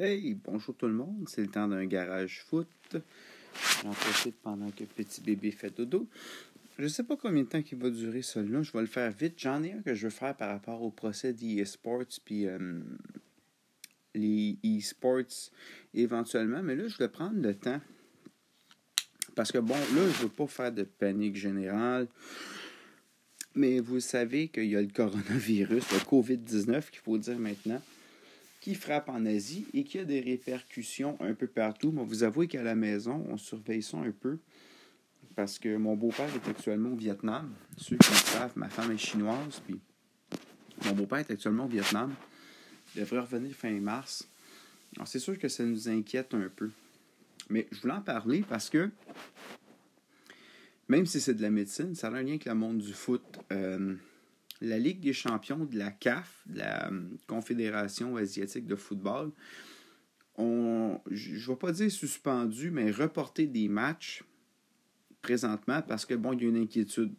Hey, bonjour tout le monde, c'est le temps d'un garage foot. J'en profite pendant que petit bébé fait dodo. Je ne sais pas combien de temps il va durer celui-là, je vais le faire vite. J'en ai un que je veux faire par rapport au procès d'e-sports puis euh, les e-sports éventuellement, mais là je vais prendre le temps. Parce que bon, là, je ne veux pas faire de panique générale. Mais vous savez qu'il y a le coronavirus, le COVID-19 qu'il faut dire maintenant qui frappe en Asie et qui a des répercussions un peu partout. Moi, vous avouez qu'à la maison, on surveille ça un peu parce que mon beau-père est actuellement au Vietnam. Ceux qui le savent, ma femme est chinoise, puis mon beau-père est actuellement au Vietnam. Il devrait revenir fin mars. Alors, c'est sûr que ça nous inquiète un peu. Mais je voulais en parler parce que, même si c'est de la médecine, ça a un lien avec le monde du foot. Euh, la Ligue des champions de la CAF, de la euh, Confédération asiatique de football, ont, je ne vais pas dire suspendu, mais reporté des matchs présentement parce que, bon, il y a une inquiétude.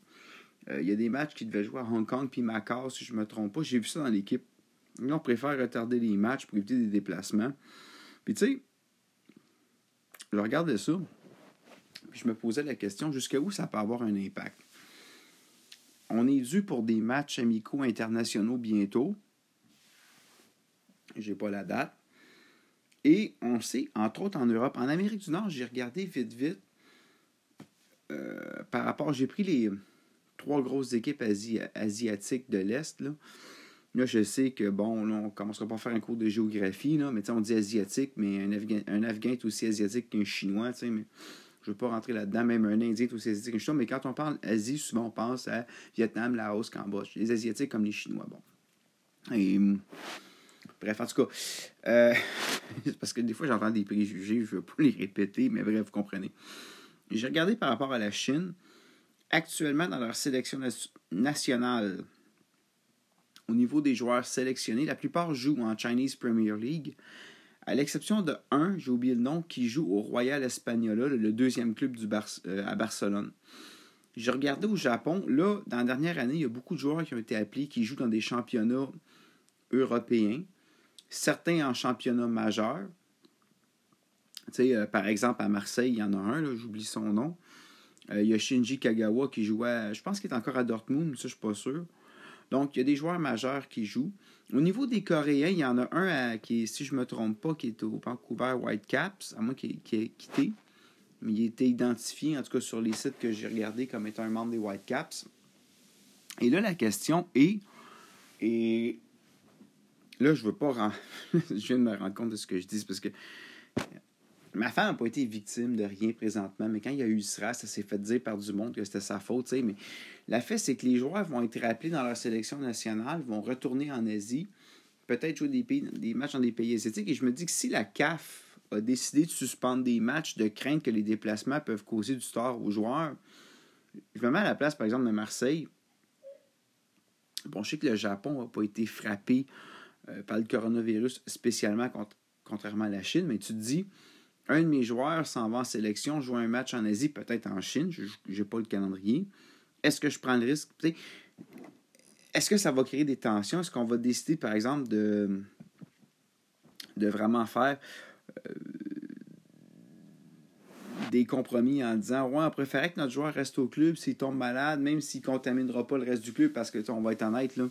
Euh, il y a des matchs qui devaient jouer à Hong Kong puis Macau, si je ne me trompe pas. J'ai vu ça dans l'équipe. on préfère retarder les matchs pour éviter des déplacements. Puis, tu sais, je regardais ça, puis je me posais la question jusqu'à où ça peut avoir un impact? On est dû pour des matchs amicaux internationaux bientôt. J'ai pas la date. Et on sait, entre autres en Europe, en Amérique du Nord, j'ai regardé vite, vite. Euh, par rapport, j'ai pris les trois grosses équipes asiatiques de l'Est. Là. je sais que, bon, là, on ne commencera pas à faire un cours de géographie, là, mais on dit asiatique, mais un Afghan, un Afghan est aussi asiatique qu'un Chinois, mais je ne veux pas rentrer là-dedans, même un Indien, tous ces Asiatiques, mais quand on parle Asie, souvent on pense à Vietnam, Laos, Cambodge. Les Asiatiques comme les Chinois, bon. Et, bref, en tout cas, euh, parce que des fois j'entends des préjugés, je ne veux pas les répéter, mais bref, vous comprenez. J'ai regardé par rapport à la Chine. Actuellement, dans leur sélection nationale, au niveau des joueurs sélectionnés, la plupart jouent en Chinese Premier League. À l'exception de un, j'ai oublié le nom, qui joue au Royal Espagnola, le deuxième club euh, à Barcelone. J'ai regardé au Japon, là, dans la dernière année, il y a beaucoup de joueurs qui ont été appelés qui jouent dans des championnats européens, certains en championnat majeur. Euh, par exemple, à Marseille, il y en a un, j'oublie son nom. Euh, il y a Shinji Kagawa qui jouait, je pense qu'il est encore à Dortmund, mais ça, je ne suis pas sûr. Donc, il y a des joueurs majeurs qui jouent. Au niveau des Coréens, il y en a un qui si je ne me trompe pas, qui est au Vancouver Whitecaps, à moins qu'il ait quitté. Mais il été identifié, en tout cas sur les sites que j'ai regardés, comme étant un membre des Whitecaps. Et là, la question est, et là, je veux pas je viens de me rendre compte de ce que je dis, parce que ma femme n'a pas été victime de rien présentement, mais quand il y a eu SRA, ça s'est fait dire par du monde que c'était sa faute. Mais la fait, c'est que les joueurs vont être rappelés dans leur sélection nationale, vont retourner en Asie, peut-être jouer des matchs dans des pays asiatiques. Et je me dis que si la CAF a décidé de suspendre des matchs de crainte que les déplacements peuvent causer du tort aux joueurs, je me mets à la place, par exemple, de Marseille. Bon, je sais que le Japon n'a pas été frappé euh, par le coronavirus spécialement, contrairement à la Chine, mais tu te dis, un de mes joueurs s'en va en sélection, joue un match en Asie, peut-être en Chine, je n'ai pas le calendrier. Est-ce que je prends le risque? Est-ce que ça va créer des tensions? Est-ce qu'on va décider, par exemple, de, de vraiment faire euh, des compromis en disant Ouais, on préférait que notre joueur reste au club s'il tombe malade, même s'il ne contaminera pas le reste du club, parce que on va être honnête, là,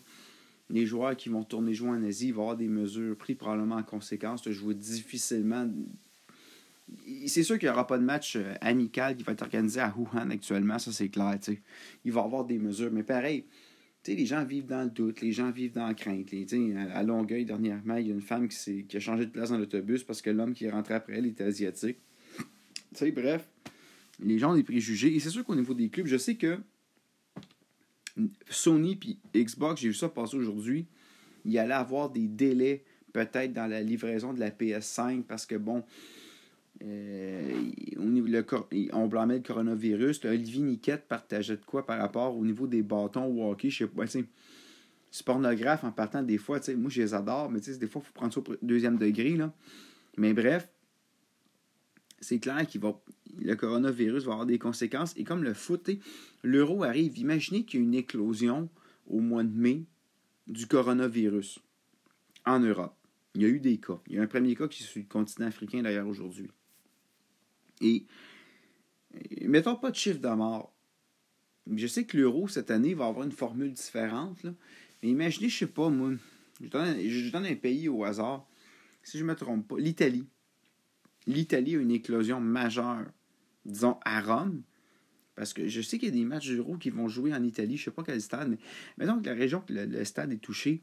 les joueurs qui vont tourner jouer en Asie vont avoir des mesures prises probablement en conséquence. Je vois difficilement c'est sûr qu'il n'y aura pas de match euh, amical qui va être organisé à Wuhan actuellement, ça c'est clair. Il va y avoir des mesures, mais pareil, les gens vivent dans le doute, les gens vivent dans la crainte. à Longueuil, dernièrement, il y a une femme qui, qui a changé de place dans l'autobus parce que l'homme qui est rentré après elle était asiatique. bref, les gens ont des préjugés. Et c'est sûr qu'au niveau des clubs, je sais que Sony et Xbox, j'ai vu ça passer aujourd'hui, il allait avoir des délais peut-être dans la livraison de la PS5 parce que, bon, le, on blâmait le coronavirus. Olivier Niquette partageait de quoi par rapport au niveau des bâtons au hockey? Je sais pas. C'est pornographe en partant des fois. Moi, je les adore, mais des fois, il faut prendre ça au deuxième degré. Là. Mais bref, c'est clair qu'il va le coronavirus va avoir des conséquences. Et comme le foot, l'euro arrive. Imaginez qu'il y a une éclosion au mois de mai du coronavirus en Europe. Il y a eu des cas. Il y a un premier cas qui est sur le continent africain d'ailleurs aujourd'hui. Et, mettons pas de chiffre de mort. Je sais que l'euro cette année va avoir une formule différente. Mais imaginez, je sais pas, moi, je donne, un pays au hasard. Si je me trompe pas, l'Italie. L'Italie a une éclosion majeure, disons, à Rome. Parce que je sais qu'il y a des matchs d'Euro qui vont jouer en Italie, je ne sais pas quel stade, mais, mais donc la région que le, stade est touché,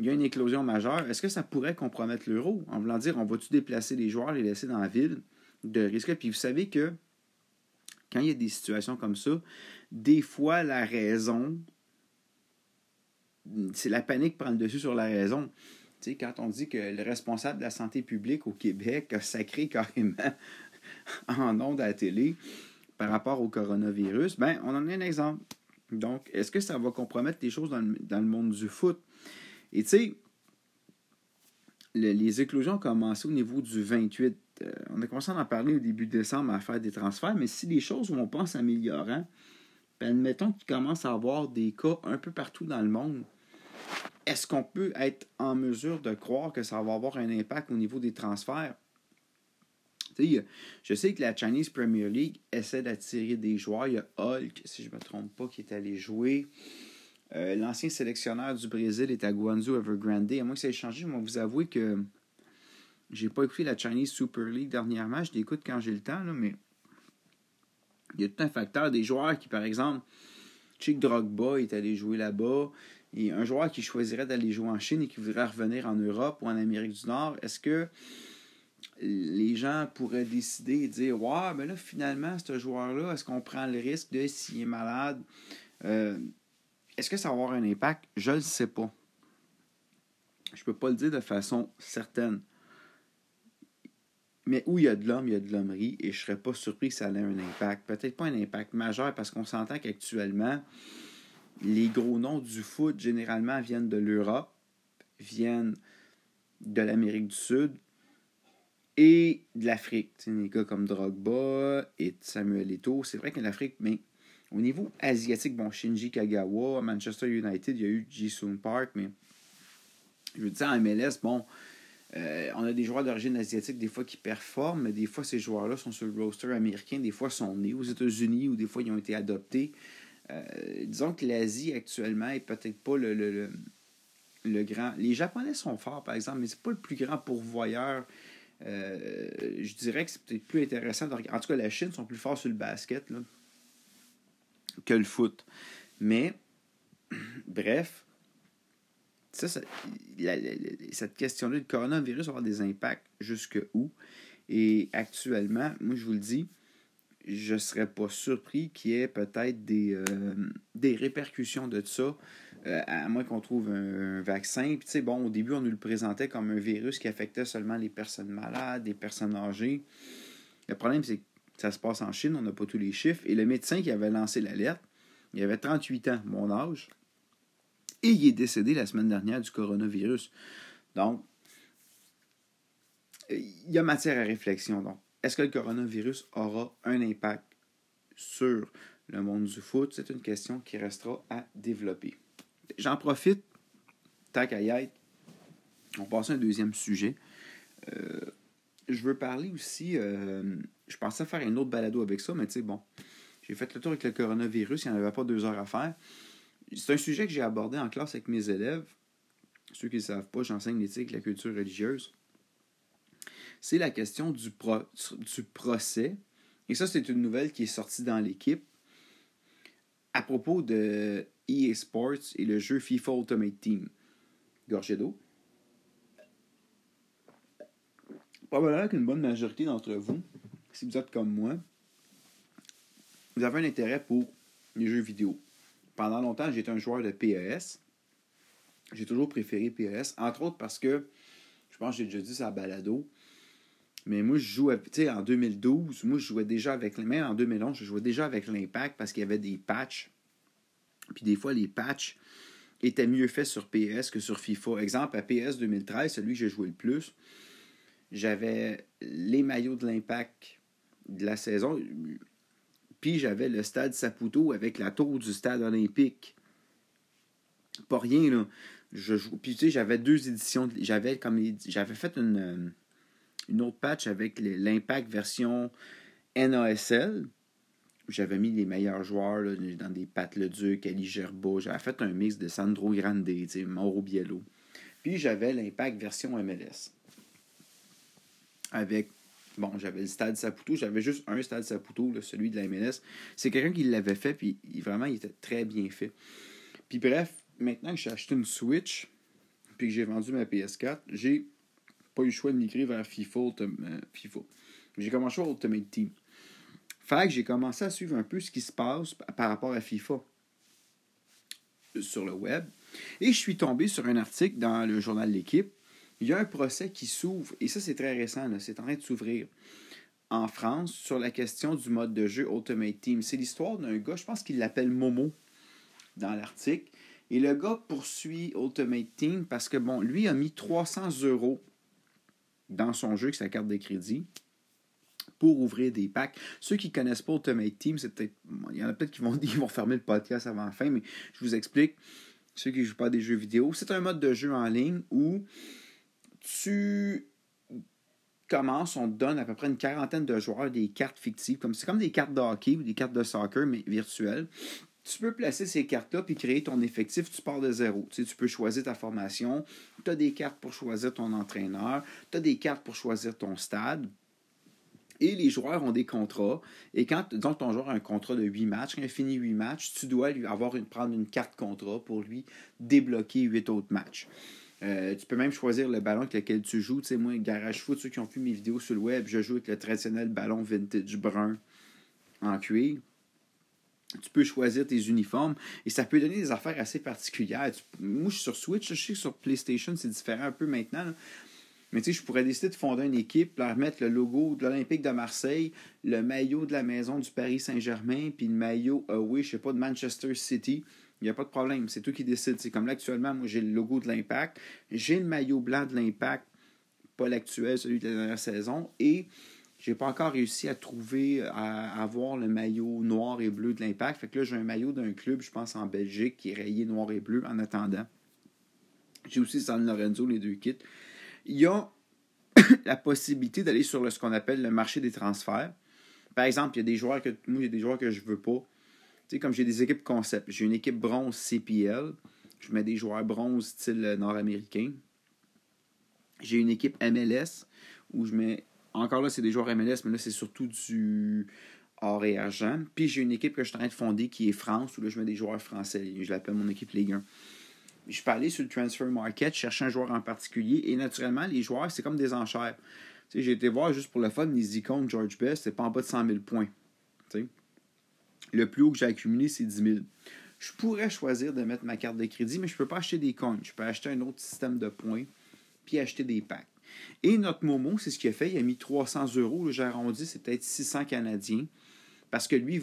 il y a une éclosion majeure. Est-ce que ça pourrait compromettre l'euro? En voulant dire, on va-tu déplacer les joueurs, les laisser dans la ville? De risque? Puis vous savez que quand il y a des situations comme ça, des fois la raison c'est la panique prend le dessus sur la raison. Tu sais, quand on dit que le responsable de la santé publique au Québec a sacré carrément en ondes à la télé par rapport au coronavirus, ben, on en a un exemple. Donc, est-ce que ça va compromettre les choses dans le, monde du foot? Et tu sais, les éclosions ont commencé au niveau du 28. Euh, on a commencé à en parler au début décembre à faire des transferts, mais si les choses vont pas en s'améliorant, ben, admettons qu'il commence à avoir des cas un peu partout dans le monde est-ce qu'on peut être en mesure de croire que ça va avoir un impact au niveau des transferts? je sais que la Chinese Premier League essaie d'attirer des joueurs. Il y a Hulk, si je ne me trompe pas, qui est allé jouer. Euh, l'ancien sélectionneur du Brésil est à Guangzhou Evergrande. À moins que ça ait changé, je vais vous avouer que j'ai pas écouté la Chinese Super League dernièrement. Je l'écoute quand j'ai le temps, mais il y a tout un facteur des joueurs qui, par exemple, Chick Drogba est allé jouer là-bas. Et un joueur qui choisirait d'aller jouer en Chine et qui voudrait revenir en Europe ou en Amérique du Nord, est-ce que les gens pourraient décider et dire Ouais, mais là, finalement, ce joueur-là, est-ce qu'on prend le risque de s'il est malade euh, Est-ce que ça va avoir un impact Je ne le sais pas. Je ne peux pas le dire de façon certaine. Mais où il y a de l'homme, il y a de l'hommerie, et je ne serais pas surpris que ça ait un impact. Peut-être pas un impact majeur, parce qu'on s'entend qu'actuellement, les gros noms du foot, généralement, viennent de l'Europe, viennent de l'Amérique du Sud et de l'Afrique. Des gars comme Drogba et Samuel Eto'o. C'est vrai que l'Afrique, mais au niveau asiatique, bon, Shinji Kagawa, Manchester United, il y a eu Ji-Sung Park, mais je veux dire, en MLS, bon, euh, on a des joueurs d'origine asiatique des fois qui performent, mais des fois ces joueurs-là sont sur le roster américain, des fois sont nés aux États-Unis ou des fois ils ont été adoptés. Euh, disons que l'Asie actuellement est peut-être pas le, le, le, grand. Les Japonais sont forts, par exemple, mais c'est pas le plus grand pourvoyeur. Euh, je dirais que c'est peut-être plus intéressant. De... En tout cas, la Chine sont plus forts sur le basket que le foot. Mais, bref, ça, cette question-là, le coronavirus va avoir des impacts jusque où? Et actuellement, moi, je vous le dis, je ne serais pas surpris qu'il y ait peut-être des, euh, des répercussions de ça, euh, à moins qu'on trouve un, vaccin. Puis, bon, au début, on nous le présentait comme un virus qui affectait seulement les personnes malades, les personnes âgées. Le problème, c'est que ça se passe en Chine, on n'a pas tous les chiffres. Et le médecin qui avait lancé l'alerte, il avait 38 ans, mon âge, et il est décédé la semaine dernière du coronavirus. Donc, il y a matière à réflexion. Donc, est-ce que le coronavirus aura un impact sur le monde du foot? C'est une question qui restera à développer. J'en profite, tac à on passe à un deuxième sujet. Euh, je veux parler aussi, euh, je pensais faire un autre balado avec ça, mais tu sais, bon, j'ai fait le tour avec le coronavirus, il n'y en avait pas deux heures à faire. C'est un sujet que j'ai abordé en classe avec mes élèves. Ceux qui ne savent pas, j'enseigne l'éthique la culture religieuse c'est la question du, du procès. Et ça, c'est une nouvelle qui est sortie dans l'équipe à propos de EA Sports et le jeu FIFA Ultimate Team. Gorgé d'eau. Probablement qu'une bonne majorité d'entre vous, si vous êtes comme moi, vous avez un intérêt pour les jeux vidéo. Pendant longtemps, j'étais un joueur de PES. J'ai toujours préféré PES, entre autres parce que, je pense que j'ai déjà dit ça à Balado, mais moi, je jouais, tu sais, en 2012, moi, je jouais déjà avec, même en 2011, je jouais déjà avec l'Impact parce qu'il y avait des patchs. Puis des fois, les patchs étaient mieux faits sur PS que sur FIFA. Exemple, à PS 2013, celui que j'ai joué le plus, j'avais les maillots de l'Impact de la saison, puis j'avais le stade Saputo avec la tour du stade olympique. Pas rien, là. Puis tu sais, j'avais deux éditions. J'avais comme j'avais fait une, une autre patch avec l'Impact version NASL. J'avais mis les meilleurs joueurs dans des Pat Leduc, Ali Gerbeau. J'avais fait un mix de Sandro Grande, Mauro Biello. Puis j'avais l'Impact version MLS. Avec Bon, j'avais le stade Saputo, j'avais juste un stade Saputo, celui de la MLS. C'est quelqu'un qui l'avait fait, puis vraiment, il était très bien fait. Puis bref, maintenant que j'ai acheté une Switch, puis que j'ai vendu ma PS4, j'ai pas eu le choix de migrer vers FIFA. Euh, FIFA. J'ai commencé à Ultimate Team. Fait que j'ai commencé à suivre un peu ce qui se passe par rapport à FIFA sur le web. Et je suis tombé sur un article dans le journal L'équipe il y a un procès qui s'ouvre, et ça c'est très récent, c'est en train de s'ouvrir en France sur la question du mode de jeu Ultimate Team. C'est l'histoire d'un gars, je pense qu'il l'appelle Momo dans l'article. Et le gars poursuit Ultimate Team parce que, bon, lui a mis 300 euros dans son jeu avec sa carte de crédit pour ouvrir des packs. Ceux qui ne connaissent pas Ultimate Team, c'est peut-être. Il y en a peut-être qui vont, ils vont fermer le podcast avant la fin, mais je vous explique. Ceux qui ne jouent pas à des jeux vidéo, c'est un mode de jeu en ligne où tu commences, on te donne à peu près une quarantaine de joueurs des cartes fictives. Comme, c'est comme des cartes de hockey ou des cartes de soccer, mais virtuelles. Tu peux placer ces cartes-là puis créer ton effectif, tu pars de zéro. Tu, peux choisir ta formation, tu as des cartes pour choisir ton entraîneur, tu as des cartes pour choisir ton stade. Et les joueurs ont des contrats. Et quand donc, ton joueur a un contrat de 8 matchs, quand il finit 8 matchs, tu dois lui avoir prendre une carte contrat pour lui débloquer 8 autres matchs. Euh, tu peux même choisir le ballon avec lequel tu joues. Tu moi, Garage Foot, ceux qui ont vu mes vidéos sur le web, je joue avec le traditionnel ballon vintage brun en cuir. Tu peux choisir tes uniformes et ça peut donner des affaires assez particulières. moi, je suis sur Switch, je sais que sur PlayStation, c'est différent un peu maintenant. Mais tu sais, je pourrais décider de fonder une équipe, leur mettre le logo de l'Olympique de Marseille, le maillot de la maison du Paris Saint-Germain, puis le maillot, euh, oui, je sais pas, de Manchester City. Il n'y a pas de problème. C'est toi qui décides. C'est comme là, actuellement, moi, j'ai le logo de l'Impact. J'ai le maillot blanc de l'Impact, pas l'actuel, celui de la dernière saison. Et j'ai pas encore réussi à trouver, à avoir le maillot noir et bleu de l'Impact. Fait que là, j'ai un maillot d'un club, je pense, en Belgique, qui est rayé noir et bleu en attendant. J'ai aussi San Lorenzo, les deux kits. Il y a la possibilité d'aller sur ce qu'on appelle le marché des transferts. Par exemple, il y a des joueurs que moi, il y a des joueurs que je veux pas sais, comme j'ai des équipes concept, j'ai une équipe bronze CPL, je mets des joueurs bronze style nord-américain. J'ai une équipe MLS où je mets. Encore là, c'est des joueurs MLS, mais là, c'est surtout du or et argent. Puis j'ai une équipe que je suis en train de fonder qui est France, où là, je mets des joueurs français. Je l'appelle mon équipe Ligue 1. Je peux aller sur le transfer market, chercher un joueur en particulier, et naturellement, les joueurs, c'est comme des enchères. J'ai été voir juste pour le fun, les icônes George Best, c'est pas en bas de 100 000 points. Le plus haut que j'ai accumulé, c'est 10 000. Je pourrais choisir de mettre ma carte de crédit, mais je ne peux pas acheter des coins. Je peux acheter un autre système de points, puis acheter des packs. Et notre Momo, c'est ce qu'il a fait. Il a mis 300 euros. J'ai arrondi, c'est peut-être 600 Canadiens. Parce que lui,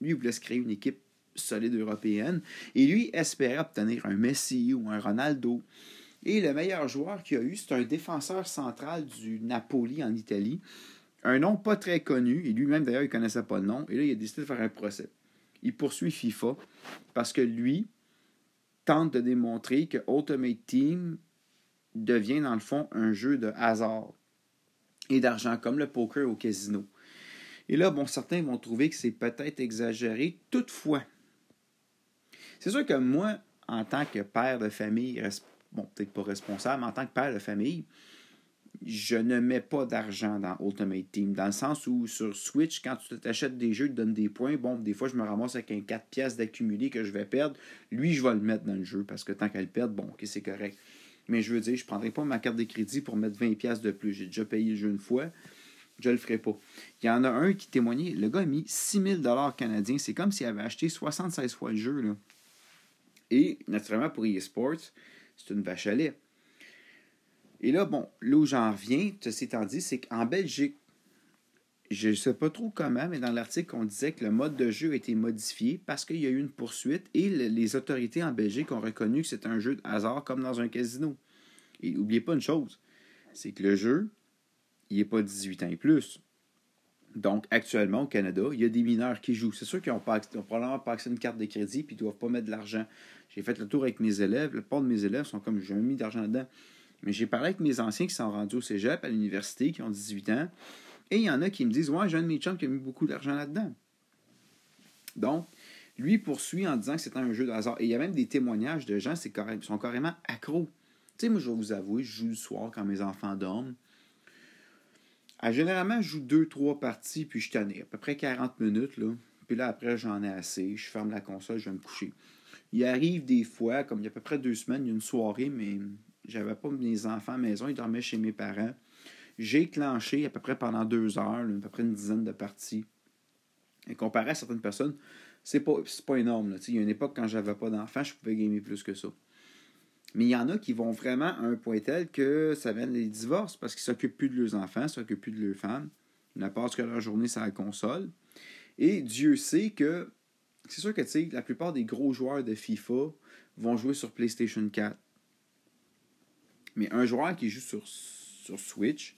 il voulait se créer une équipe solide européenne. Et lui espérait obtenir un Messi ou un Ronaldo. Et le meilleur joueur qu'il a eu, c'est un défenseur central du Napoli en Italie un nom pas très connu, et lui-même d'ailleurs, il connaissait pas le nom, et là, il a décidé de faire un procès. Il poursuit FIFA parce que lui tente de démontrer que Ultimate Team devient dans le fond un jeu de hasard et d'argent, comme le poker au casino. Et là, bon, certains vont trouver que c'est peut-être exagéré. Toutefois, c'est sûr que moi, en tant que père de famille, bon, peut-être pas responsable, mais en tant que père de famille, je ne mets pas d'argent dans Ultimate Team. Dans le sens où sur Switch, quand tu t'achètes des jeux, tu donnes des points. Bon, des fois, je me ramasse avec un 4 pièces d'accumulé que je vais perdre. Lui, je vais le mettre dans le jeu parce que tant qu'elle perd, bon, ok, c'est correct. Mais je veux dire, je ne prendrai pas ma carte de crédit pour mettre 20 pièces de plus. J'ai déjà payé le jeu une fois. Je ne le ferai pas. Il y en a un qui témoignait. Le gars a mis 6000 canadiens. C'est comme s'il avait acheté 76 fois le jeu. Et, naturellement, pour eSports, c'est une vache à lait. Et là, bon, là où j'en reviens, ceci étant dit, c'est qu'en Belgique, je ne sais pas trop comment, mais dans l'article, on disait que le mode de jeu a été modifié parce qu'il y a eu une poursuite et les autorités en Belgique ont reconnu que c'est un jeu de hasard comme dans un casino. Et n'oubliez pas une chose, c'est que le jeu, il n'est pas 18 ans et plus. Donc, actuellement, au Canada, il y a des mineurs qui jouent. C'est sûr qu'ils n'ont probablement pas accès à une carte de crédit puis ils ne doivent pas mettre de l'argent. J'ai fait le tour avec mes élèves. Le plupart de mes élèves sont comme j'ai mis d'argent dedans. Mais j'ai parlé avec mes anciens qui sont rendus au cégep, à l'université, qui ont 18 ans. Et il y en a qui me disent Ouais, j'ai un de mes chums qui a mis beaucoup d'argent là-dedans. Donc, lui poursuit en disant que c'est un jeu de hasard. Et il y a même des témoignages de gens qui sont carrément accros. Tu sais, moi, je vais vous avouer, je joue le soir quand mes enfants dorment. Ah, généralement, je joue deux, trois parties, puis je tenais à peu près 40 minutes. Là. Puis là, après, j'en ai assez. Je ferme la console, je vais me coucher. Il arrive des fois, comme il y a à peu près deux semaines, il y a une soirée, mais j'avais pas mes enfants à la maison, ils dormaient chez mes parents. J'ai clenché à peu près pendant deux heures, à peu près une dizaine de parties. Et comparé à certaines personnes, c'est pas, pas énorme. Il y a une époque, quand j'avais pas d'enfants, je pouvais gamer plus que ça. Mais il y en a qui vont vraiment à un point tel que ça vient les divorces parce qu'ils s'occupent plus de leurs enfants, s'occupent plus de leurs femmes. Ils ne passent que leur journée sur la console. Et Dieu sait que c'est sûr que la plupart des gros joueurs de FIFA vont jouer sur PlayStation 4. Mais un joueur qui joue sur, sur Switch,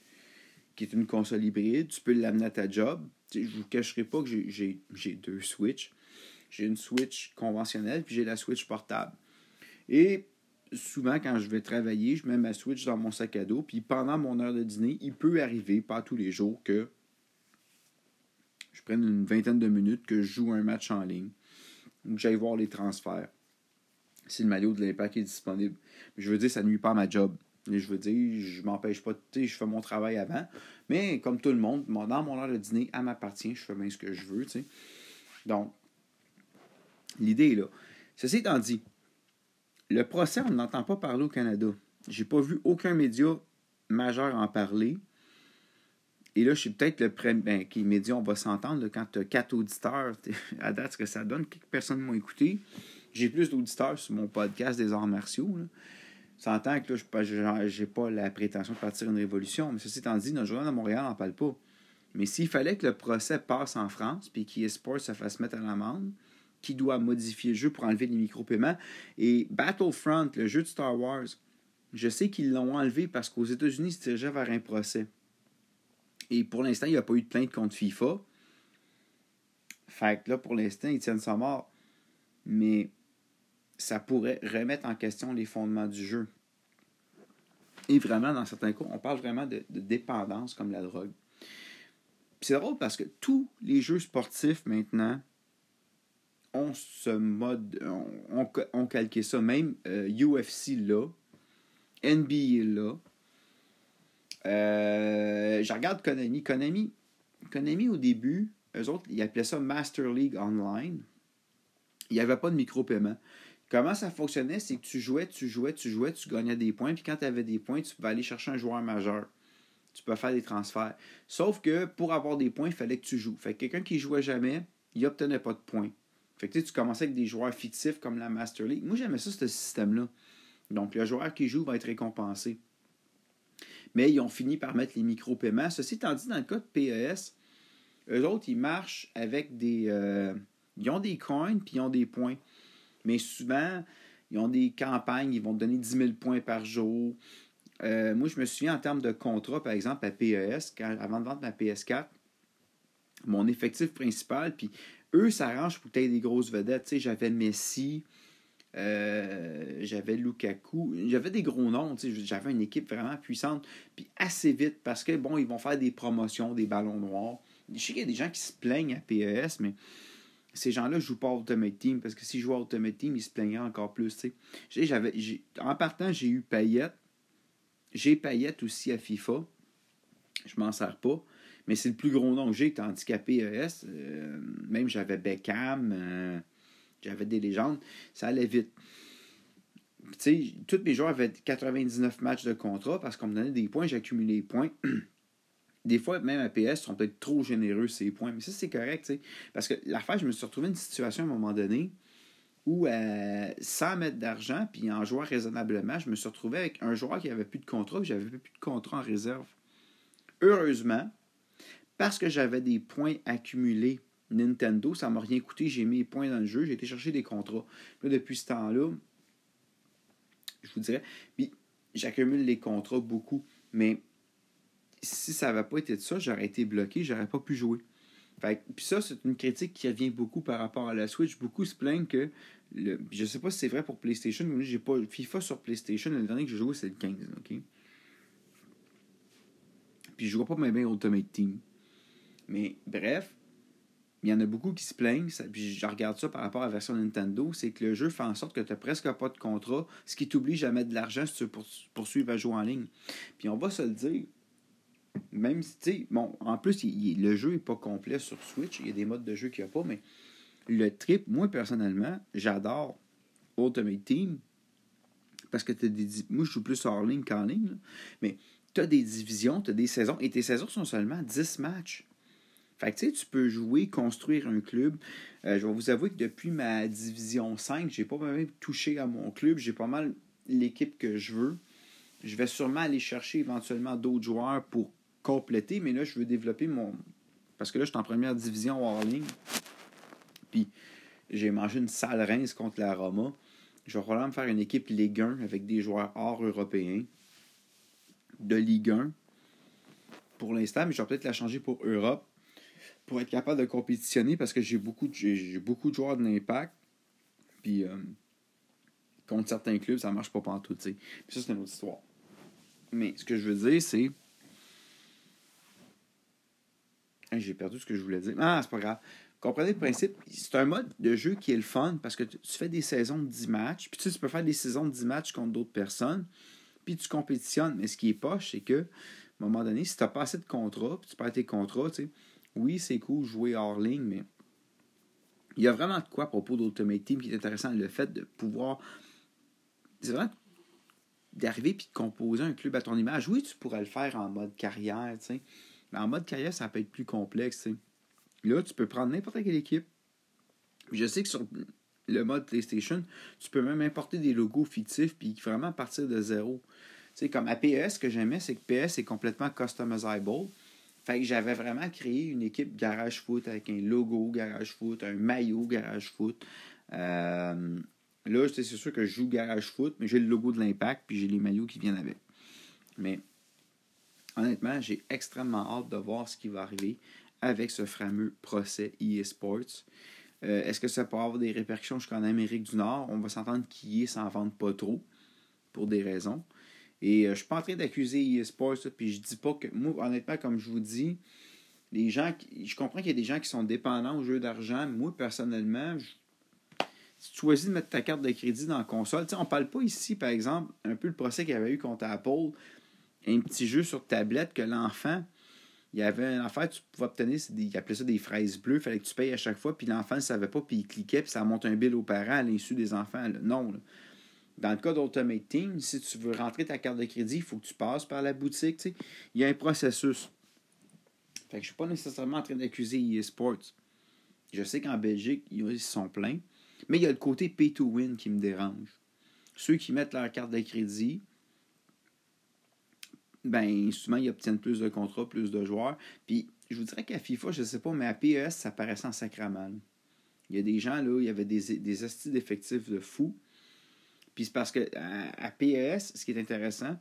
qui est une console hybride, tu peux l'amener à ta job. je ne vous cacherai pas que j'ai deux Switch. J'ai une Switch conventionnelle, puis j'ai la Switch portable. Et souvent, quand je vais travailler, je mets ma Switch dans mon sac à dos, puis pendant mon heure de dîner, il peut arriver, pas tous les jours, que je prenne une vingtaine de minutes, que je joue un match en ligne, ou que j'aille voir les transferts. Si le maillot de l'impact est disponible. Je veux dire, ça nuit pas à ma job. je veux dire, je m'empêche pas, de je fais mon travail avant. Mais comme tout le monde, dans mon heure de dîner, elle m'appartient, je fais bien ce que je veux. Donc, l'idée est là. Ceci étant dit, le procès, on n'entend pas parler au Canada. J'ai pas vu aucun média majeur en parler. Et là, je suis peut-être le premier. Ben, qui média, on va s'entendre. Quand tu as quatre auditeurs, à date, ce que ça donne, quelques personnes m'ont écouté? J'ai plus d'auditeurs sur mon podcast des arts martiaux. Là. S'entend que là, je n'ai pas la prétention de partir une révolution. Mais ceci étant dit, notre journal de Montréal n'en parle pas. Mais s'il fallait que le procès passe en France, puis qu'eSport se fasse mettre à l'amende, qui doit modifier le jeu pour enlever les micro-paiements. Et Battlefront, le jeu de Star Wars, je sais qu'ils l'ont enlevé parce qu'aux États-Unis, ils se dirigeaient vers un procès. Et pour l'instant, il n'y a pas eu de plainte contre FIFA. Fait que là, pour l'instant, ils tiennent sa mort. Mais ça pourrait remettre en question les fondements du jeu. Et vraiment, dans certains cas, on parle vraiment de, dépendance comme la drogue. c'est drôle parce que tous les jeux sportifs maintenant on se mode, on, on, calqué ça. Même UFC euh, là, NBA là. Euh, je regarde Konami. Konami. Konami, au début, eux autres, ils appelaient ça Master League Online. Il n'y avait pas de micro-paiement. Comment ça fonctionnait, c'est que tu jouais, tu jouais, tu jouais, tu gagnais des points, puis quand tu avais des points, tu pouvais aller chercher un joueur majeur. Tu peux faire des transferts. Sauf que pour avoir des points, il fallait que tu joues. Fait que quelqu'un qui jouait jamais, il obtenait pas de points. Fait que tu commençais avec des joueurs fictifs comme la Master League. Moi, j'aimais ça, ce système-là. Donc, le joueur qui joue va être récompensé. Mais ils ont fini par mettre les micro-paiements. Ceci étant dit, dans le cas de PES, eux autres, ils marchent avec des. Euh, ils ont des coins puis ils ont des points. Mais souvent, ils ont des campagnes, ils vont te donner 10 000 points par jour. Euh, moi, je me souviens en termes de contrat, par exemple, à PES, avant de vendre ma PS4, mon effectif principal, puis eux s'arrangent pour peut-être des grosses vedettes. Tu sais, j'avais Messi, euh, j'avais Lukaku, j'avais des gros noms, tu j'avais une équipe vraiment puissante, puis assez vite, parce que, bon, ils vont faire des promotions, des ballons noirs. Je sais qu'il y a des gens qui se plaignent à PES, mais ces gens-là ne jouent pas à Ultimate Team, parce que s'ils jouaient à Ultimate Team, ils se plaigneraient encore plus. J'avais, en partant, j'ai eu Payette, j'ai Payette aussi à FIFA, je m'en sers pas, mais c'est le plus gros nom que j'ai, handicapé ES. Euh, même j'avais Beckham, euh, j'avais des légendes. Ça allait vite. Tous mes joueurs avaient 99 matchs de contrat parce qu'on me donnait des points, j'accumulais les points. des fois, même à PS, sont peut-être trop généreux ces points. Mais ça, c'est correct, tu. Parce que l'affaire, je me suis retrouvé dans une situation à un moment donné où, euh, sans mettre d'argent, puis en jouant raisonnablement, je me suis retrouvé avec un joueur qui avait plus de contrat, puis j'avais plus de contrat en réserve. Heureusement, parce que j'avais des points accumulés Nintendo, ça m'a rien coûté, j'ai mis les points dans le jeu, j'ai été chercher des contrats. Là, depuis ce temps-là, je vous dirais, puis j'accumule les contrats beaucoup, mais si ça n'avait pas été de ça, j'aurais été bloqué, j'aurais pas pu jouer. Puis ça, c'est une critique qui revient beaucoup par rapport à la Switch. Beaucoup se plaignent que. Le, je sais pas si c'est vrai pour PlayStation, mais j'ai pas. FIFA sur PlayStation, le dernier que j'ai joué, c'est le 15. OK? Puis je vois pas bien Ultimate Team. Mais bref, il y en a beaucoup qui se plaignent, puis je regarde ça par rapport à la version Nintendo, c'est que le jeu fait en sorte que tu n'as presque pas de contrat, ce qui t'oblige à mettre de l'argent si tu veux poursuivre à jouer en ligne. Puis on va se le dire, même si, tu sais, bon, en plus, le jeu n'est pas complet sur Switch, il y a des modes de jeu qu'il n'y a pas, mais le trip, moi personnellement, j'adore Ultimate Team, parce que tu des. Moi, je joue plus hors ligne qu'en ligne, mais tu as des divisions, tu as des saisons, et tes saisons sont seulement 10 matchs. Fait que, tu sais, tu peux jouer, construire un club. Euh, je vais vous avouer que depuis ma division 5, j'ai pas même touché à mon club. J'ai pas mal l'équipe que je veux. Je vais sûrement aller chercher éventuellement d'autres joueurs pour compléter, mais là, je veux développer mon. Parce que là, je suis en première division hors ligne. Puis, j'ai mangé une sale rince contre la Roma. Je vais probablement me faire une équipe Ligue 1 avec des joueurs hors européens de Ligue 1 pour l'instant, mais je vais peut-être la changer pour Europe pour être capable de compétitionner parce que j'ai beaucoup, j'ai beaucoup de joueurs de. Puis euh, contre certains clubs, ça marche pas partout. Puis ça, c'est une autre histoire. Mais ce que je veux dire, c'est. J'ai perdu ce que je voulais dire. Ah, c'est pas grave. Comprenez le principe. C'est un mode de jeu qui est le fun parce que tu fais des saisons de 10 matchs. Puis tu, sais, tu peux faire des saisons de 10 matchs contre d'autres personnes. Puis tu compétitionnes. Mais ce qui est poche, c'est que, à un moment donné, si tu n'as pas assez de contrats, puis tu perds tes contrats, tu sais oui, c'est cool jouer hors ligne, mais il y a vraiment de quoi à propos d'Ultimate Team qui est intéressant. Le fait de pouvoir. C'est vraiment d'arriver et de composer un club à ton image. Oui, tu pourrais le faire en mode carrière, tu sais. En mode carrière, ça peut être plus complexe. Là, tu peux prendre n'importe quelle équipe. Je sais que sur le mode PlayStation, tu peux même importer des logos fictifs puis vraiment partir de zéro. Tu comme à PS, ce que j'aimais, c'est que PS est complètement customizable. Fait que j'avais vraiment créé une équipe Garage Foot avec un logo Garage Foot, un maillot Garage Foot. Euh, là, c'est sûr que je joue Garage Foot, mais j'ai le logo de l'Impact, puis j'ai les maillots qui viennent avec. Mais honnêtement, j'ai extrêmement hâte de voir ce qui va arriver avec ce fameux procès eSports. Euh, Est-ce que ça peut avoir des répercussions jusqu'en Amérique du Nord? On va s'entendre qu'il s'en vende pas trop, pour des raisons. Et euh, je suis pas en train d'accuser eSports, puis je dis pas que. Moi, honnêtement, comme je vous dis, les gens. Je comprends qu'il y a des gens qui sont dépendants au jeu d'argent. Moi, personnellement, si tu choisis de mettre ta carte de crédit dans la console, on ne parle pas ici, par exemple, un peu le procès qu'il y avait eu contre Apple, un petit jeu sur tablette que l'enfant. Il y avait une affaire, tu pouvais obtenir, des, ils appelaient ça des fraises bleues, il fallait que tu payes à chaque fois, puis l'enfant ne savait pas, puis il cliquait, puis ça monte un bill aux parents à l'insu des enfants. Non. Dans le cas d'Ultimate Team, si tu veux rentrer ta carte de crédit, il faut que tu passes par la boutique. Il y a un processus. Fait que je ne suis pas nécessairement en train d'accuser eSports. Je sais qu'en Belgique, ils sont pleins. Mais il y a le côté pay to win qui me dérange. Ceux qui mettent leur carte de crédit, ben souvent ils obtiennent plus de contrats, plus de joueurs. Puis je vous dirais qu'à FIFA, je ne sais pas, mais à PES, ça paraissait en sacrament. Il y a des gens là, il y avait des, des astuces d'effectifs de fous. Puis c'est parce que à, PES, ce qui est intéressant,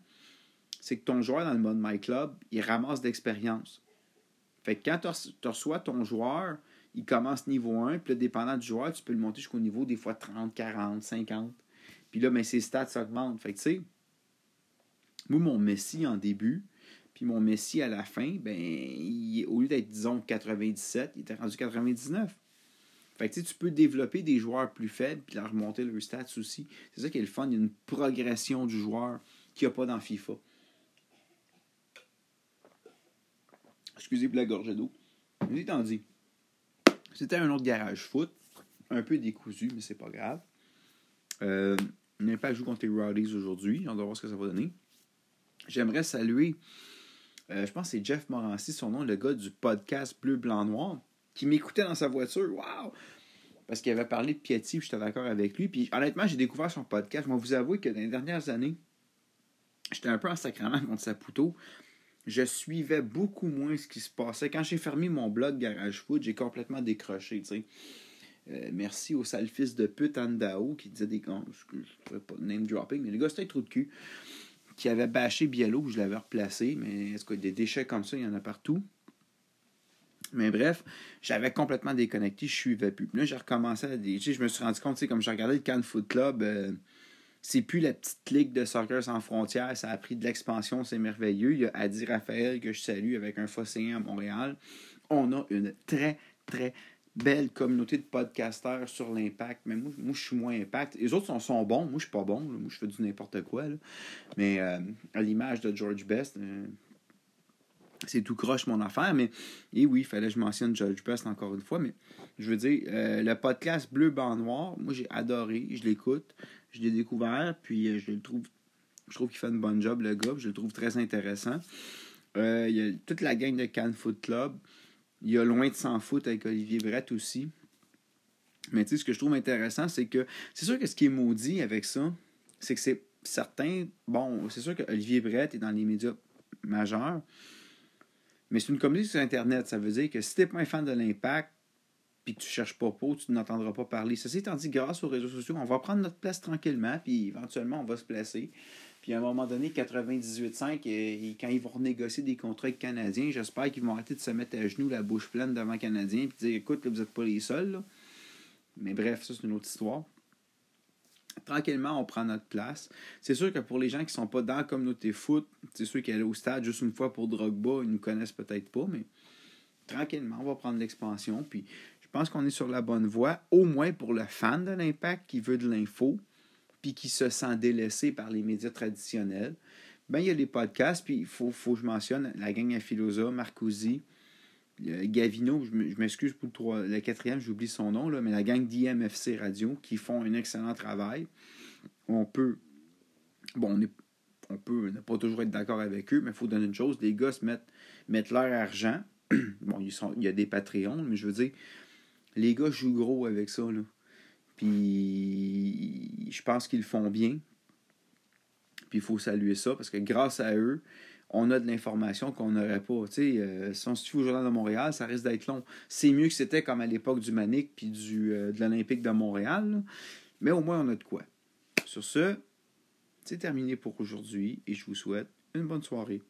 c'est que ton joueur dans le mode My Club, il ramasse d'expérience. Fait que quand tu reçois ton joueur, il commence niveau 1, puis là, dépendant du joueur, tu peux le monter jusqu'au niveau des fois 30, 40, 50. Puis là, ben, ses stats augmentent. Fait que tu sais, moi, mon Messi en début, puis mon Messi à la fin, ben, au lieu d'être, disons, 97, il était rendu 99. Fait que, tu peux développer des joueurs plus faibles puis leur remonter leurs stats aussi. C'est ça qui est le fun. Il y a une progression du joueur qu'il n'y a pas dans FIFA. Excusez pour la gorgée d'eau. Étant dit, c'était un autre garage foot. Un peu décousu, mais c'est pas grave. Euh, pas joué contre les Rowdies aujourd'hui. On va voir ce que ça va donner. J'aimerais saluer, euh, je pense que c'est Jeff Morancy, son nom, le gars du podcast Bleu, Blanc, Noir qui m'écoutait dans sa voiture. Waouh! Parce qu'il avait parlé de Piatti, j'étais d'accord avec lui. Puis honnêtement, j'ai découvert son podcast. Je vais vous avouer que dans les dernières années, j'étais un peu en sacrement contre Saputo. Je suivais beaucoup moins ce qui se passait. Quand j'ai fermé mon blog Garage Foot, j'ai complètement décroché. Euh, merci au sale fils de pute Andao qui disait des. Je ne pas name dropping, mais le gars, c'était un trou de cul qui avait bâché Biello, je l'avais replacé, mais est-ce que des déchets comme ça, il y en a partout. Mais bref, j'avais complètement déconnecté, je suivais plus. Là, j'ai recommencé à je me suis rendu compte, comme j'ai regardé le Cannes Foot Club, euh, c'est plus la petite ligue de soccer sans frontières, ça a pris de l'expansion, c'est merveilleux. Il y a Adi Raphaël que je salue avec un fosséen à Montréal. On a une très, très belle communauté de podcasteurs sur l'impact. Mais moi, moi, je suis moins impact. Les autres sont, sont bons. Moi, je suis pas bon. Moi, je fais du n'importe quoi. Mais euh, à l'image de George Best, euh, c'est tout croche mon affaire. Mais et oui, il fallait que je mentionne George Best encore une fois. Mais je veux dire, euh, le podcast Bleu, Blanc, Noir, moi, j'ai adoré. Je l'écoute. Je l'ai découvert. Puis je le trouve. Je trouve qu'il fait une bonne job, le gars. Je le trouve très intéressant. Il y a toute la gang de Can Foot Club. Il y a Loin de s'en foutre avec Olivier Brett aussi. Mais tu sais, ce que je trouve intéressant, c'est que c'est sûr que ce qui est maudit avec ça, c'est que c'est certain. Bon, c'est sûr que Olivier Brett est dans les médias majeurs, mais c'est une communauté sur Internet. Ça veut dire que si tu n'es pas un fan de l'impact, puis tu cherches pas pour, tu n'entendras pas parler. Ceci étant dit, grâce aux réseaux sociaux, on va prendre notre place tranquillement, puis éventuellement, on va se placer. Puis à un moment donné, 98.5, et, quand ils vont renégocier des contrats avec Canadiens, j'espère qu'ils vont arrêter de se mettre à genoux, la bouche pleine devant Canadiens, puis dire écoute, vous n'êtes pas les seuls. Mais bref, ça, c'est une autre histoire. Tranquillement, on prend notre place. C'est sûr que pour les gens qui sont pas dans la communauté foot, c'est sûr qu'elle est au stade juste une fois pour Drogba, ils nous connaissent peut-être pas, mais tranquillement, on va prendre l'expansion. Puis pense qu'on est sur la bonne voie, au moins pour le fan de l'impact qui veut de l'info puis qui se sent délaissé par les médias traditionnels, ben, il y a les podcasts, puis il faut, faut que je mentionne la gang à Philosa, Marcosi, Gavino, je m'excuse pour le, quatrième, j'oublie son nom, là, mais la gang d'IMFC Radio qui font un excellent travail. On peut, bon, on, on peut ne pas toujours être d'accord avec eux, mais il faut donner une chose, les gars mettent, mettent leur argent. bon, ils sont, il y a des Patreons, mais je veux dire, les gars jouent gros avec ça. Là. Puis je pense qu'ils font bien. Puis il faut saluer ça parce que grâce à eux, on a de l'information qu'on n'aurait pas. Tu sais, euh, si on se suit au Journal de Montréal, ça risque d'être long. C'est mieux que c'était comme à l'époque du Manic puis du, euh, de l'Olympique de Montréal. Mais au moins, on a de quoi. Sur ce, c'est terminé pour aujourd'hui et je vous souhaite une bonne soirée.